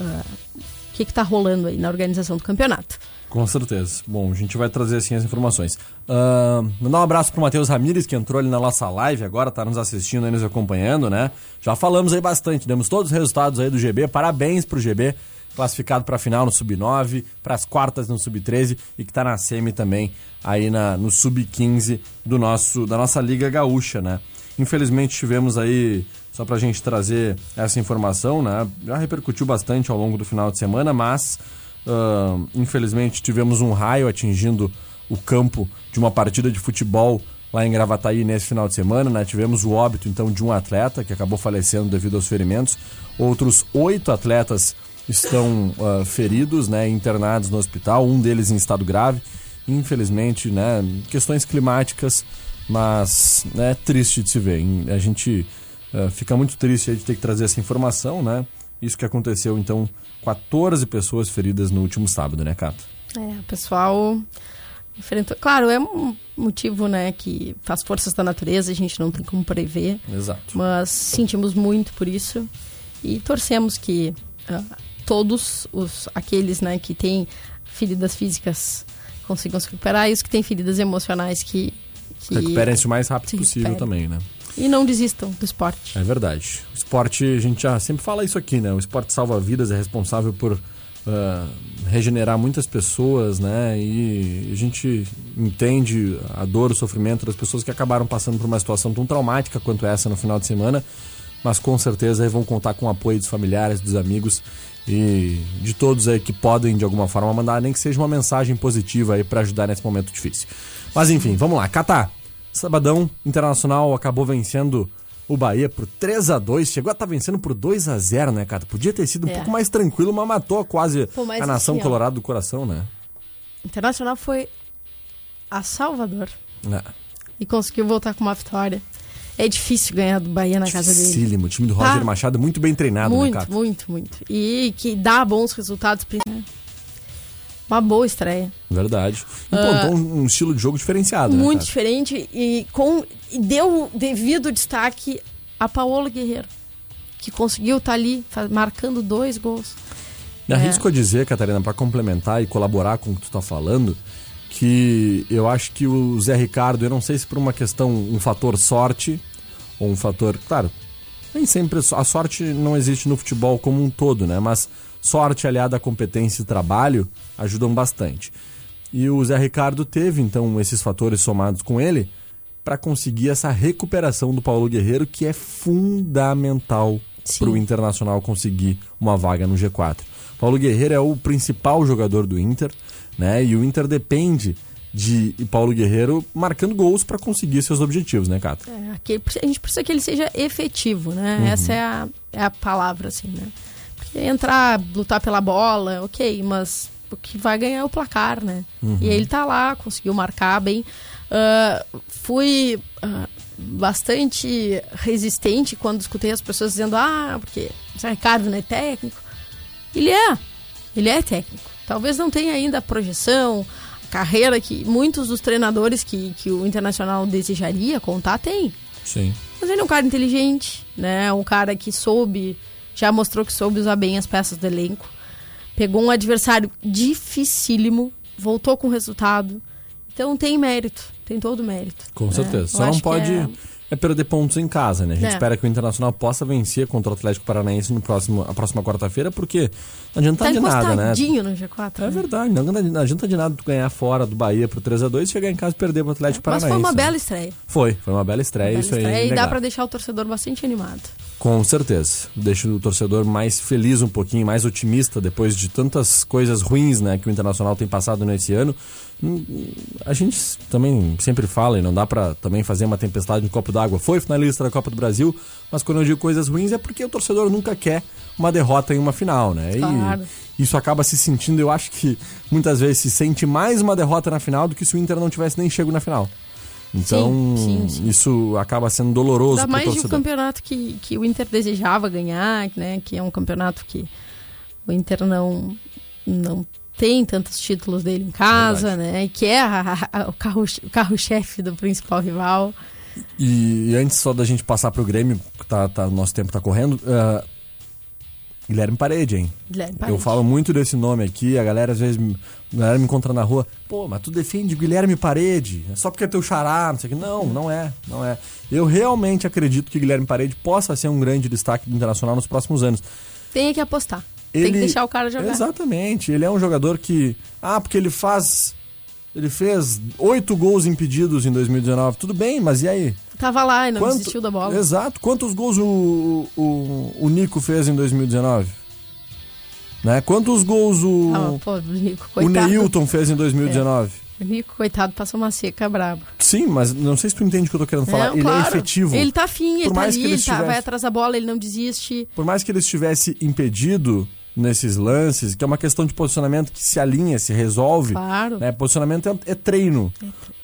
[SPEAKER 2] ah, o que está rolando aí na organização do campeonato.
[SPEAKER 1] Com certeza. Bom, a gente vai trazer assim as informações. Ah, mandar um abraço pro Matheus Ramires, que entrou ali na nossa live agora, tá nos assistindo aí, nos acompanhando, né? Já falamos aí bastante, demos todos os resultados aí do GB. Parabéns pro GB, classificado pra final no Sub-9, pras quartas no Sub-13 e que tá na semi também aí na, no Sub-15 do nosso, da nossa Liga Gaúcha, né? Infelizmente tivemos aí, só pra gente trazer essa informação, né? Já repercutiu bastante ao longo do final de semana, mas ah, infelizmente tivemos um raio atingindo o campo de uma partida de futebol lá em Gravataí nesse final de semana, né? Tivemos o óbito então de um atleta que acabou falecendo devido aos ferimentos. Outros oito atletas estão ah, feridos, né? Internados no hospital, um deles em estado grave. Infelizmente, né? Questões climáticas, mas né, triste de se ver. A gente ah, fica muito triste de ter que trazer essa informação, né? Isso que aconteceu, então, 14 pessoas feridas no último sábado, né, Cato?
[SPEAKER 2] É, o pessoal enfrentou. Claro, é um motivo, né, que faz forças da natureza, a gente não tem como prever.
[SPEAKER 1] Exato.
[SPEAKER 2] Mas sentimos muito por isso e torcemos que ah, todos os aqueles, né, que têm feridas físicas consigam se recuperar e os que têm feridas emocionais que, que
[SPEAKER 1] Recuperem-se o mais rápido possível também, né?
[SPEAKER 2] e não desistam do esporte.
[SPEAKER 1] É verdade. O esporte, a gente já sempre fala isso aqui, né? O esporte salva vidas, é responsável por ah, regenerar muitas pessoas, né? E a gente entende a dor, o sofrimento das pessoas que acabaram passando por uma situação tão traumática quanto essa no final de semana, mas com certeza vão contar com o apoio dos familiares, dos amigos e de todos aí que podem de alguma forma mandar nem que seja uma mensagem positiva aí para ajudar nesse momento difícil. Mas enfim, vamos lá, Catar. Sabadão Internacional acabou vencendo o Bahia por 3 a 2 Chegou a estar vencendo por 2 a 0 né, cara? Podia ter sido um
[SPEAKER 2] É.
[SPEAKER 1] pouco mais tranquilo, mas matou quase
[SPEAKER 2] Pô, mas
[SPEAKER 1] a nação
[SPEAKER 2] assim,
[SPEAKER 1] colorada do coração, né?
[SPEAKER 2] Internacional foi a Salvador
[SPEAKER 1] É.
[SPEAKER 2] e conseguiu voltar com uma vitória. É difícil ganhar do Bahia na casa dele.
[SPEAKER 1] Dificílimo. O time do Roger
[SPEAKER 2] Tá.
[SPEAKER 1] Machado muito bem treinado,
[SPEAKER 2] muito,
[SPEAKER 1] né, cara?
[SPEAKER 2] muito, muito. E que dá bons resultados. né? Uma boa estreia.
[SPEAKER 1] Verdade. Implantou um, um estilo de jogo diferenciado, né,
[SPEAKER 2] Ah. muito
[SPEAKER 1] cara?
[SPEAKER 2] diferente e, com, e deu devido destaque a Paolo Guerreiro, que conseguiu estar ali fa- marcando dois gols.
[SPEAKER 1] Me arrisco a dizer, Catarina, para complementar e colaborar com o que tu tá falando, que eu acho que o Zé Ricardo, eu não sei se por uma questão, um fator sorte, um fator. Claro, nem sempre a sorte não existe no futebol como um todo, né? Mas sorte aliada à competência e trabalho ajudam bastante. E o Zé Ricardo teve, então, esses fatores somados com ele para conseguir essa recuperação do Paulo Guerreiro, que é fundamental para o Internacional conseguir uma vaga no G4. Paulo Guerreiro é o principal jogador do Inter, né? E o Inter depende de Paulo Guerreiro marcando gols para conseguir seus objetivos, né, Cato?
[SPEAKER 2] É, aquele- a gente precisa que ele seja efetivo, né? Essa é a, é a palavra, assim, né? Porque entrar, lutar pela bola, ok, mas o que vai ganhar é o placar, né? E ele tá lá, conseguiu marcar bem. Ah, fui ah, bastante resistente quando escutei as pessoas dizendo, ah, porque o Ricardo não é técnico. Ele é, ele é técnico. Talvez não tenha ainda a projeção, carreira que muitos dos treinadores que, que o Internacional desejaria contar tem.
[SPEAKER 1] Sim.
[SPEAKER 2] Mas ele é um cara inteligente, né? Um cara que soube, já mostrou que soube usar bem as peças do elenco. Pegou um adversário dificílimo, voltou com resultado. Então tem mérito, tem todo o mérito.
[SPEAKER 1] Com
[SPEAKER 2] né?
[SPEAKER 1] certeza.
[SPEAKER 2] Eu
[SPEAKER 1] Só não pode
[SPEAKER 2] é-
[SPEAKER 1] é... perder pontos em casa, né? A gente
[SPEAKER 2] É.
[SPEAKER 1] espera que o Internacional possa vencer contra o Atlético Paranaense no próximo, a próxima quarta-feira, porque não adianta
[SPEAKER 2] Tá
[SPEAKER 1] de nada, né?
[SPEAKER 2] no G4.
[SPEAKER 1] É
[SPEAKER 2] né?
[SPEAKER 1] verdade, não adianta, não adianta de nada tu ganhar fora do Bahia pro 3x2 chegar em casa e perder pro Atlético
[SPEAKER 2] Mas
[SPEAKER 1] Paranaense.
[SPEAKER 2] foi uma
[SPEAKER 1] né?
[SPEAKER 2] bela estreia.
[SPEAKER 1] Foi, foi uma bela estreia,
[SPEAKER 2] Bela
[SPEAKER 1] isso aí.
[SPEAKER 2] estreia
[SPEAKER 1] é
[SPEAKER 2] e dá pra deixar o torcedor bastante animado.
[SPEAKER 1] Com certeza. Deixa o torcedor mais feliz um pouquinho, mais otimista depois de tantas coisas ruins né, que o Internacional tem passado nesse ano. A gente também sempre fala e não dá pra também fazer uma tempestade no copo d'água. Foi finalista da Copa do Brasil, mas quando eu digo coisas ruins é porque o torcedor nunca quer uma derrota em uma final, né?
[SPEAKER 2] Claro.
[SPEAKER 1] E isso acaba se sentindo, eu acho que muitas vezes se sente mais uma derrota na final do que se o Inter não tivesse nem chego na final. Então,
[SPEAKER 2] Sim, sim, sim.
[SPEAKER 1] isso acaba sendo doloroso
[SPEAKER 2] Ainda
[SPEAKER 1] pro
[SPEAKER 2] mais de um campeonato que, que o Inter desejava ganhar, né? Que é um campeonato que o Inter não, não tem tantos títulos dele em casa, né? E que é a- a- o carro- carro-chefe do principal rival.
[SPEAKER 1] E, e antes só da gente passar pro Grêmio, que tá, tá, nosso tempo tá correndo, ah, Guilherme Parede, hein?
[SPEAKER 2] Guilherme
[SPEAKER 1] Eu
[SPEAKER 2] Parede.
[SPEAKER 1] falo muito desse nome aqui, a galera às vezes me- a galera me encontra na rua, pô, mas tu defende Guilherme Parede, é só porque é teu xará, não sei o que. Não, não é, não é. Eu realmente acredito que Guilherme Parede possa ser um grande destaque do Internacional nos próximos anos.
[SPEAKER 2] Tem que apostar. Tem que deixar o cara jogar.
[SPEAKER 1] Exatamente, ele é um jogador que, ah, porque ele faz ele fez oito gols impedidos em 2019. Tudo bem, mas e aí?
[SPEAKER 2] Tava lá e não
[SPEAKER 1] Quanto-
[SPEAKER 2] desistiu da bola.
[SPEAKER 1] Exato. Quantos gols o, o, o Nico fez em 2019? Né? Quantos gols o,
[SPEAKER 2] Ah, pô, o Nico,
[SPEAKER 1] o. Neilton fez em 2019?
[SPEAKER 2] O Nico, coitado, passou uma seca braba.
[SPEAKER 1] Sim, mas não sei se tu entende o que eu tô querendo falar.
[SPEAKER 2] Não,
[SPEAKER 1] ele
[SPEAKER 2] claro.
[SPEAKER 1] é efetivo.
[SPEAKER 2] Ele tá afim, ele tá ali,
[SPEAKER 1] ele
[SPEAKER 2] ele tá- vai atrás da bola, ele não desiste.
[SPEAKER 1] Por mais que ele estivesse impedido nesses lances, que é uma questão de posicionamento que se alinha, se resolve.
[SPEAKER 2] Claro.
[SPEAKER 1] Né? Posicionamento é, é treino,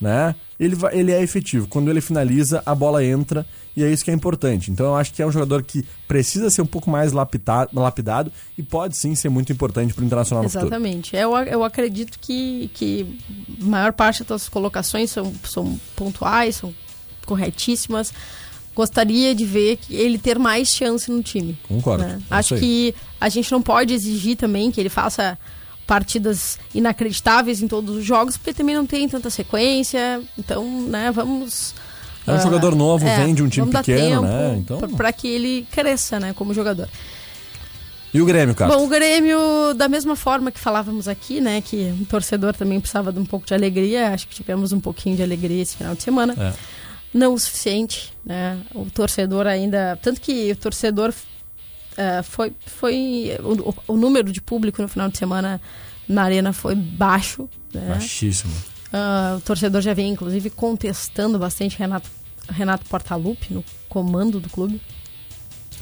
[SPEAKER 1] né? Ele, vai- ele é efetivo. Quando ele finaliza, a bola entra e é isso que é importante. Então eu acho que é um jogador que precisa ser um pouco mais lapidado, lapidado e pode sim ser muito importante para o Internacional no futuro.
[SPEAKER 2] Exatamente. Eu, eu acredito que, que a maior parte das colocações são, são pontuais, são corretíssimas. Gostaria de ver ele ter mais chance no time.
[SPEAKER 1] Concordo.
[SPEAKER 2] né?
[SPEAKER 1] É
[SPEAKER 2] Acho que a gente não pode exigir também que ele faça partidas inacreditáveis em todos os jogos, porque também não tem tanta sequência. Então, né, vamos.
[SPEAKER 1] É um
[SPEAKER 2] ah,
[SPEAKER 1] jogador novo, vem de um time pequeno, né? Então-
[SPEAKER 2] pra- Pra que ele cresça, né, como jogador.
[SPEAKER 1] E o Grêmio, cara?
[SPEAKER 2] Bom, o Grêmio, da mesma forma que falávamos aqui, né, que o torcedor também precisava de um pouco de alegria, acho que tivemos um pouquinho de alegria esse final de semana.
[SPEAKER 1] É.
[SPEAKER 2] Não o suficiente, né? O torcedor ainda. Tanto que o torcedor eh, foi. foi o, o- número de público no final de semana na arena foi baixo. Né?
[SPEAKER 1] Baixíssimo.
[SPEAKER 2] Ah, o torcedor já vem, inclusive, contestando bastante Renato, Renato Portaluppi no comando do clube.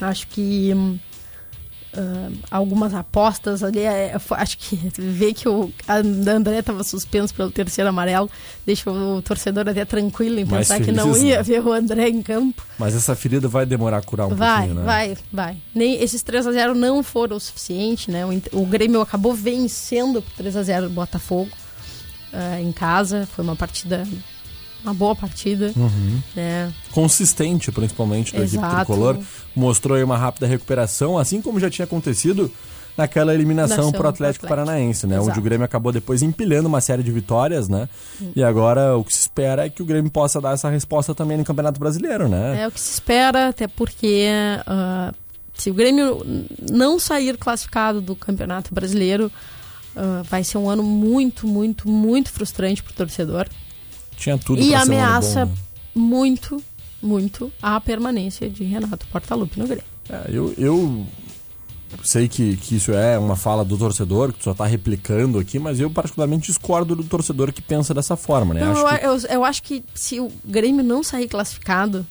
[SPEAKER 2] Acho que hum, ah, algumas apostas ali, é, foi- acho que ver que o André estava suspenso pelo terceiro amarelo deixa o torcedor até tranquilo em pensar que não ia
[SPEAKER 1] né?
[SPEAKER 2] ver o André em campo.
[SPEAKER 1] Mas essa ferida vai demorar a curar um
[SPEAKER 2] vai,
[SPEAKER 1] pouquinho, né?
[SPEAKER 2] vai, vai. Nem, esses 3 a 0 não foram o suficiente, né? O, o Grêmio acabou vencendo por 3 a 0 o Botafogo ah, em casa. Foi uma partida, uma boa partida,
[SPEAKER 1] Uhum.
[SPEAKER 2] né?
[SPEAKER 1] consistente, principalmente da equipe
[SPEAKER 2] Exato.
[SPEAKER 1] tricolor, mostrou aí uma rápida recuperação, assim como já tinha acontecido naquela eliminação
[SPEAKER 2] Nação
[SPEAKER 1] pro Atlético,
[SPEAKER 2] Atlético.
[SPEAKER 1] Paranaense, né? Onde
[SPEAKER 2] Exato.
[SPEAKER 1] o Grêmio acabou depois empilhando uma série de vitórias, né? E agora o que se espera é que o Grêmio possa dar essa resposta também no Campeonato Brasileiro, né?
[SPEAKER 2] É o que se espera, até porque ah, se o Grêmio não sair classificado do Campeonato Brasileiro, ah, vai ser um ano muito, muito, muito frustrante pro torcedor.
[SPEAKER 1] Tinha tudo
[SPEAKER 2] e
[SPEAKER 1] um
[SPEAKER 2] ameaça
[SPEAKER 1] bom, né?
[SPEAKER 2] muito, muito a permanência de Renato Portaluppi no Grêmio.
[SPEAKER 1] É, eu, eu sei que, que isso é uma fala do torcedor, que tu só tá replicando aqui, mas eu particularmente discordo do torcedor que pensa dessa forma, né?
[SPEAKER 2] Não,
[SPEAKER 1] Acho
[SPEAKER 2] eu,
[SPEAKER 1] que-
[SPEAKER 2] eu, eu acho que se o Grêmio não sair classificado,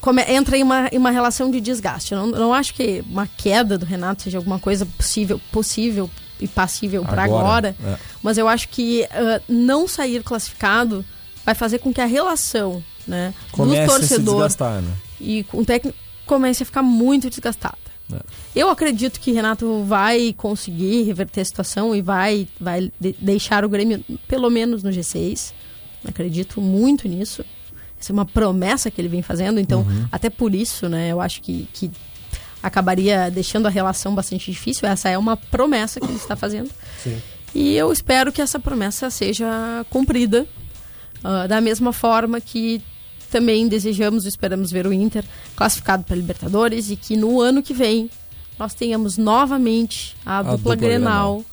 [SPEAKER 2] come- entra em uma, em uma relação de desgaste. Eu não, não acho que uma queda do Renato seja alguma coisa possível, possível e passível para
[SPEAKER 1] Agora,
[SPEAKER 2] agora,
[SPEAKER 1] é.
[SPEAKER 2] mas eu acho que ah, não sair classificado vai fazer com que a relação né,
[SPEAKER 1] comece
[SPEAKER 2] do
[SPEAKER 1] a se
[SPEAKER 2] torcedor
[SPEAKER 1] desgastar, né?
[SPEAKER 2] e com o técnico comece a ficar muito desgastada.
[SPEAKER 1] É.
[SPEAKER 2] Eu acredito que Renato vai conseguir reverter a situação e vai, vai de- deixar o Grêmio pelo menos no G6. Acredito muito nisso. Essa é uma promessa que ele vem fazendo, então
[SPEAKER 1] Uhum.
[SPEAKER 2] até por isso, né, eu acho que, que acabaria deixando a relação bastante difícil. Essa é uma promessa que ele está fazendo. E eu espero que essa promessa seja cumprida ah, da mesma forma que também desejamos e esperamos ver o Inter classificado para Libertadores e que no ano que vem nós tenhamos novamente a, dupla,
[SPEAKER 1] dupla
[SPEAKER 2] Grenal,
[SPEAKER 1] Grenal.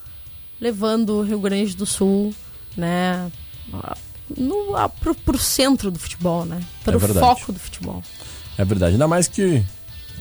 [SPEAKER 2] levando o Rio Grande do Sul, né, a- no, a, pro, pro centro do futebol, né, para o
[SPEAKER 1] verdade.
[SPEAKER 2] foco do futebol.
[SPEAKER 1] É verdade. Ainda mais que a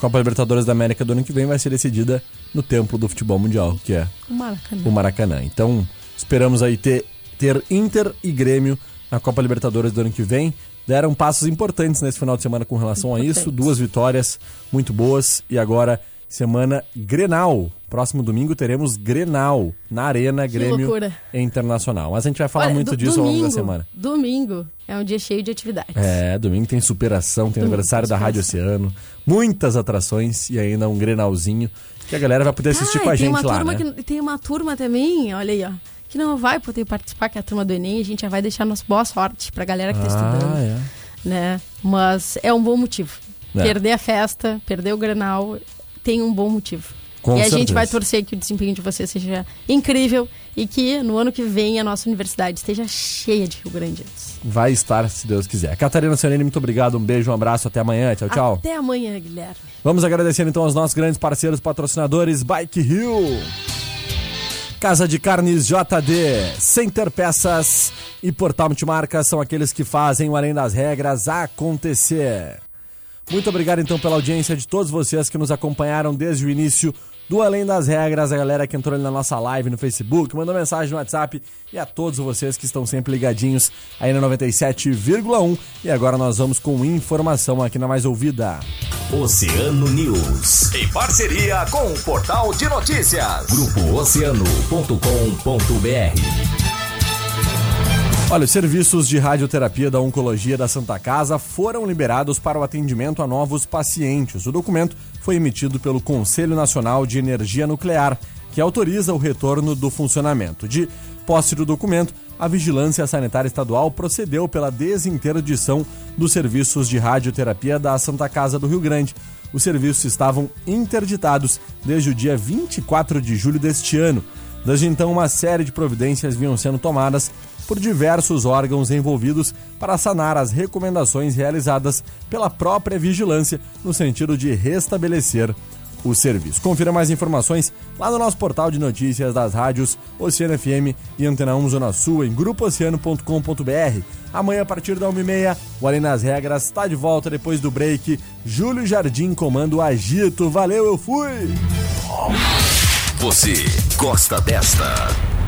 [SPEAKER 1] Copa Libertadores da América do ano que vem vai ser decidida no templo do futebol mundial, que é
[SPEAKER 2] O Maracanã.
[SPEAKER 1] o Maracanã. Então, esperamos aí ter, ter Inter e Grêmio na Copa Libertadores do ano que vem. Deram passos importantes nesse final de semana com relação a isso. Duas vitórias muito boas. E agora, semana Grenal Próximo domingo teremos Grenal na Arena Grêmio
[SPEAKER 2] loucura.
[SPEAKER 1] Internacional. Mas a gente vai falar
[SPEAKER 2] Olha,
[SPEAKER 1] muito disso ao longo da
[SPEAKER 2] domingo-
[SPEAKER 1] semana.
[SPEAKER 2] Domingo é um dia cheio de atividades.
[SPEAKER 1] É, domingo tem superação, tem
[SPEAKER 2] Domingo
[SPEAKER 1] aniversário da
[SPEAKER 2] tem
[SPEAKER 1] Rádio Oceano, muitas atrações e ainda um Grenalzinho que a galera vai poder assistir
[SPEAKER 2] Ah,
[SPEAKER 1] com a gente lá, né?
[SPEAKER 2] que- tem uma turma também, olha aí, ó, que não vai poder participar, que é a turma do Enem. A gente já vai deixar nossa boa sorte pra galera que tá estudando.
[SPEAKER 1] Ah, é.
[SPEAKER 2] né? Mas é um bom motivo.
[SPEAKER 1] É.
[SPEAKER 2] Perder a festa, perder o Grenal, tem um bom motivo.
[SPEAKER 1] Com
[SPEAKER 2] e a gente
[SPEAKER 1] certeza.
[SPEAKER 2] vai torcer que o desempenho de vocês seja incrível e que no ano que vem a nossa universidade esteja cheia de Rio Grandes.
[SPEAKER 1] Vai estar, se Deus quiser. Catarina Sionene, muito obrigado, um beijo, um abraço, até amanhã, tchau, tchau.
[SPEAKER 2] Até amanhã, Guilherme.
[SPEAKER 1] Vamos agradecer então aos nossos grandes parceiros patrocinadores Bike Hill, Casa de Carnes JD, Center Peças e Portal Multimarcas são aqueles que fazem o Além das Regras acontecer. Muito obrigado então pela audiência de todos vocês que nos acompanharam desde o início do Além das Regras, a galera que entrou ali na nossa live no Facebook, mandou mensagem no WhatsApp e a todos vocês que estão sempre ligadinhos aí na 97,1. E agora nós vamos com informação aqui na mais ouvida.
[SPEAKER 3] Oceano News. Em parceria com o Portal de Notícias. Grupo Oceano.com.br.
[SPEAKER 1] Olha, os serviços de radioterapia da Oncologia da Santa Casa foram liberados para o atendimento a novos pacientes. O documento foi emitido pelo Conselho Nacional de Energia Nuclear, que autoriza o retorno do funcionamento. De posse do documento, a Vigilância Sanitária Estadual procedeu pela desinterdição dos serviços de radioterapia da Santa Casa do Rio Grande. Os serviços estavam interditados desde o dia 24 de julho deste ano. Desde então, uma série de providências vinham sendo tomadas por diversos órgãos envolvidos para sanar as recomendações realizadas pela própria vigilância no sentido de restabelecer o serviço. Confira mais informações lá no nosso portal de notícias das rádios Oceano FM e Antena 1 Zona Sul em grupooceano.com.br. Amanhã, a partir da 1h30, o Além das Regras está de volta depois do break. Júlio Jardim comando o Agito. Valeu, eu fui!
[SPEAKER 3] Você gosta desta?